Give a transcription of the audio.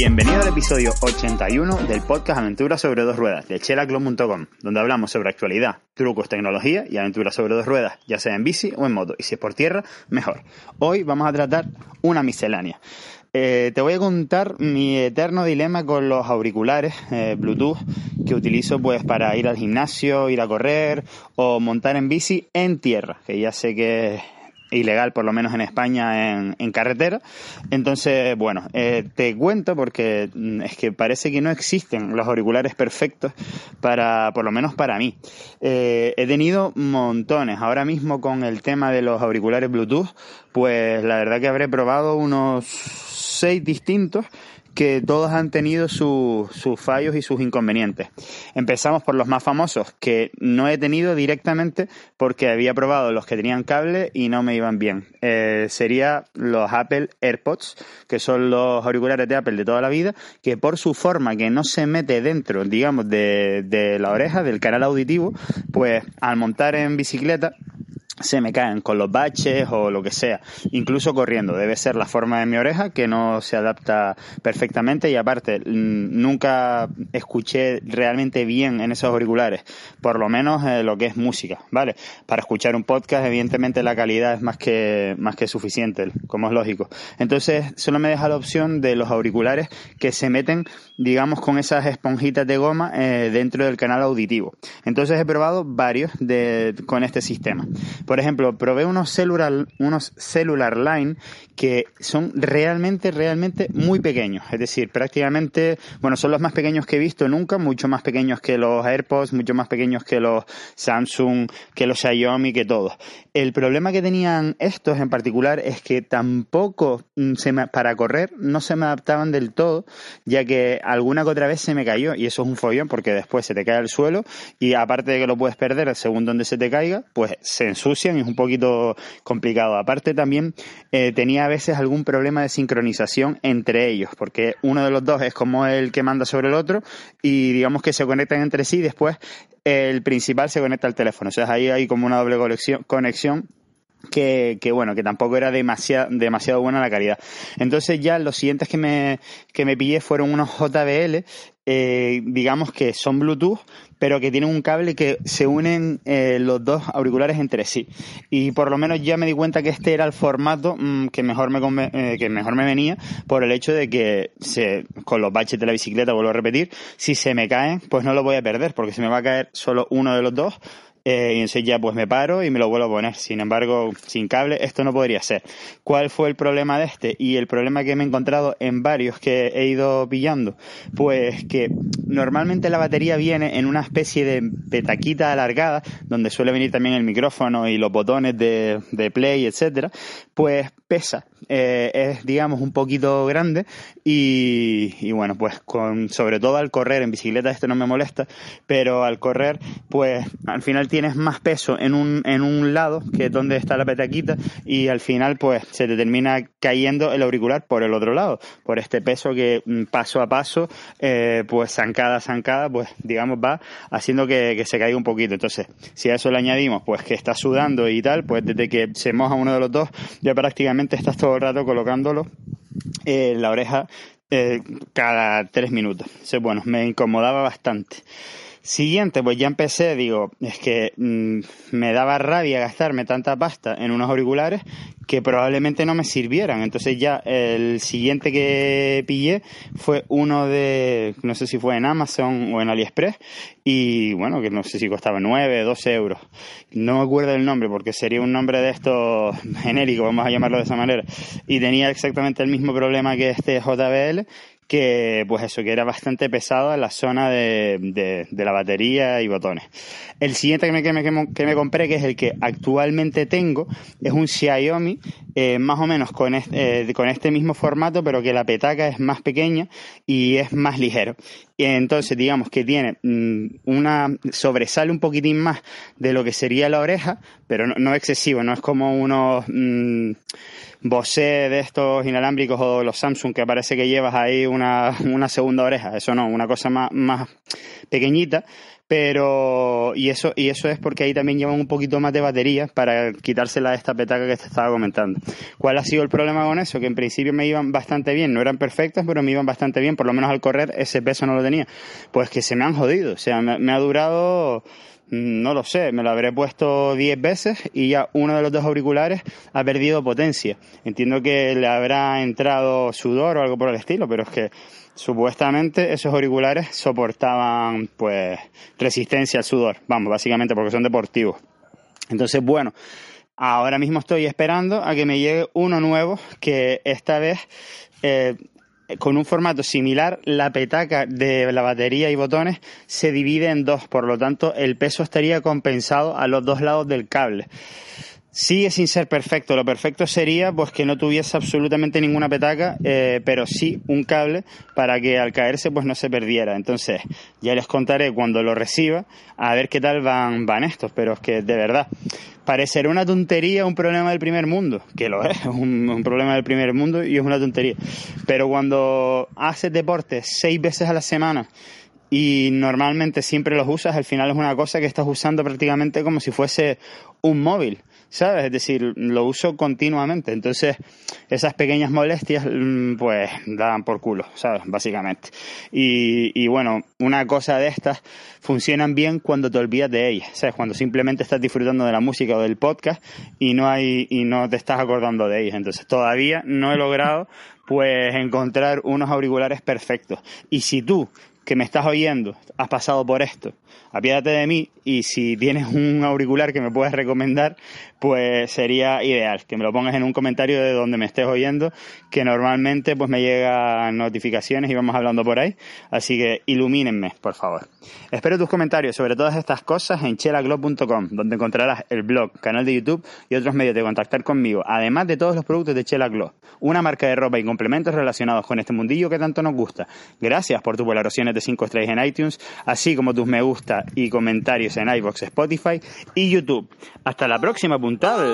Bienvenido al episodio 81 del podcast Aventuras sobre dos ruedas de chelaclub.com, donde hablamos sobre actualidad, trucos, tecnología y aventuras sobre dos ruedas, ya sea en bici o en moto, y si es por tierra, mejor. Hoy vamos a tratar una miscelánea. Eh, te voy a contar mi eterno dilema con los auriculares eh, Bluetooth que utilizo pues para ir al gimnasio, ir a correr o montar en bici en tierra, que ya sé que ilegal, por lo menos en España, en, carretera. Entonces, bueno, eh, te cuento porque mm, es que parece que no existen los auriculares perfectos para, por lo menos para mí. Eh, he tenido montones. Ahora mismo con el tema de los auriculares Bluetooth, pues la verdad que habré probado unos seis distintos que todos han tenido sus fallos y sus inconvenientes. Empezamos por los más famosos, que no he tenido directamente porque había probado los que tenían cable y no me iban bien. Eh, sería los Apple AirPods, que son los auriculares de Apple de toda la vida, que por su forma que no se mete dentro, digamos, de, de la oreja, del canal auditivo, pues al montar en bicicleta se me caen con los baches o lo que sea, incluso corriendo. Debe ser la forma de mi oreja que no se adapta perfectamente y aparte nunca escuché realmente bien en esos auriculares, por lo menos eh, lo que es música, ¿vale? Para escuchar un podcast evidentemente la calidad es más que más que suficiente, como es lógico. Entonces, solo me deja la opción de los auriculares que se meten, digamos, con esas esponjitas de goma eh, dentro del canal auditivo. Entonces he probado varios de, con este sistema. Por ejemplo, probé unos cellular, unos cellular line que son realmente, realmente muy pequeños. Es decir, prácticamente, bueno, son los más pequeños que he visto nunca, mucho más pequeños que los AirPods, mucho más pequeños que los Samsung, que los Xiaomi, que todos. El problema que tenían estos en particular es que tampoco mm, se para correr no se me adaptaban del todo, ya que alguna que otra vez se me cayó y eso es un follón porque después se te cae al suelo y aparte de que lo puedes perder según donde se te caiga, pues se ensucia y es un poquito complicado. Aparte también eh, tenía a veces algún problema de sincronización entre ellos, porque uno de los dos es como el que manda sobre el otro y digamos que se conectan entre sí y después el principal se conecta al teléfono. O sea, ahí hay como una doble conexión que, que, bueno, que tampoco era demasiado, demasiado buena la calidad. Entonces ya los siguientes que me, que me pillé fueron unos JBL, eh, digamos que son Bluetooth, pero que tienen un cable que se unen eh, los dos auriculares entre sí. Y por lo menos ya me di cuenta que este era el formato mm, que, mejor me, eh, que mejor me venía por el hecho de que se, con los baches de la bicicleta, vuelvo a repetir, si se me caen, pues no lo voy a perder, porque se me va a caer solo uno de los dos eh, y entonces ya pues me paro y me lo vuelvo a poner. Sin embargo, sin cable esto no podría ser. ¿Cuál fue el problema de este? Y el problema que me he encontrado en varios que he ido pillando, pues que normalmente la batería viene en una especie de petaquita alargada, donde suele venir también el micrófono y los botones de, de play, etcétera, pues pesa. Eh, es digamos un poquito grande y, bueno pues con sobre todo al correr en bicicleta esto no me molesta pero al correr pues al final tienes más peso en un, en un lado, que es donde está la petaquita, y al final pues se te termina cayendo el auricular por el otro lado, por este peso que mm, paso a paso, eh, pues zancada zancada, pues digamos va haciendo que, se caiga un poquito. Entonces, si a eso le añadimos pues que está sudando y tal, pues desde que se moja uno de los dos, ya prácticamente estás todo el rato colocándolo en la oreja eh, cada tres minutos. Entonces, bueno, me incomodaba bastante. Siguiente, pues ya empecé, digo, es que mm, me daba rabia gastarme tanta pasta en unos auriculares que probablemente no me sirvieran. Entonces ya el siguiente que pillé fue uno de, no sé si fue en Amazon o en AliExpress, y bueno, que no sé si costaba 9, 12 euros. No me acuerdo el nombre porque sería un nombre de estos genérico, vamos a llamarlo de esa manera. Y tenía exactamente el mismo problema que este JBL que pues eso, que era bastante pesado en la zona de, de, la batería y botones. El siguiente que me, que, me, que me, compré, que es el que actualmente tengo, es un Xiaomi, eh, más o menos con este, con este mismo formato, pero que la petaca es más pequeña y es más ligero. Y entonces, digamos que tiene mm, una, sobresale un poquitín más de lo que sería la oreja, pero no, excesivo, no es como unos... Mmm, Bose de estos inalámbricos o los Samsung que parece que llevas ahí una, una segunda oreja. Eso no, una cosa más, más pequeñita, Pero, y eso, y eso es porque ahí también llevan un poquito más de batería para quitársela de esta petaca que te estaba comentando. ¿Cuál ha sido el problema con eso? Que en principio me iban bastante bien, no eran perfectas, pero me iban bastante bien, por lo menos al correr ese peso no lo tenía. Pues que se me han jodido, o sea, me ha durado no lo sé, me lo habré puesto 10 veces y ya uno de los dos auriculares ha perdido potencia. Entiendo que le habrá entrado sudor o algo por el estilo, pero es que supuestamente esos auriculares soportaban pues resistencia al sudor, vamos, básicamente porque son deportivos. Entonces, bueno, ahora mismo estoy esperando a que me llegue uno nuevo que esta vez eh, con un formato similar, la petaca de la batería y botones se divide en dos, por lo tanto el peso estaría compensado a los dos lados del cable. Sigue sin ser perfecto. Lo perfecto sería pues que no tuviese absolutamente ninguna petaca, eh, pero sí un cable para que al caerse pues no se perdiera. Entonces ya les contaré cuando lo reciba a ver qué tal van, van estos. Pero es que de verdad parecerá una tontería un problema del primer mundo, que lo es, un, un problema del primer mundo y es una tontería. Pero cuando haces deporte seis veces a la semana y normalmente siempre los usas, al final es una cosa que estás usando prácticamente como si fuese un móvil. ¿Sabes? Es decir, lo uso continuamente. Entonces, esas pequeñas molestias, mm, pues, dan por culo, ¿sabes? Básicamente. Y, bueno, una cosa de estas funcionan bien cuando te olvidas de ellas, ¿sabes? Cuando simplemente estás disfrutando de la música o del podcast y no hay, y no te estás acordando de ellas. Entonces, todavía no he logrado pues encontrar unos auriculares perfectos. Y si tú que me estás oyendo, has pasado por esto, apiádate de mí y si tienes un auricular que me puedes recomendar, pues sería ideal que me lo pongas en un comentario de donde me estés oyendo, que normalmente pues me llegan notificaciones y vamos hablando por ahí, así que ilumínenme, por favor. Espero tus comentarios sobre todas estas cosas en chelaglow.com, donde encontrarás el blog, canal de YouTube y otros medios de contactar conmigo, además de todos los productos de Chela Glow, una marca de ropa y complementos relacionados con este mundillo que tanto nos gusta. Gracias por tus de 5 estrellas en iTunes, así como tus me gusta y comentarios en iBox, Spotify y YouTube. Hasta la próxima, puntada.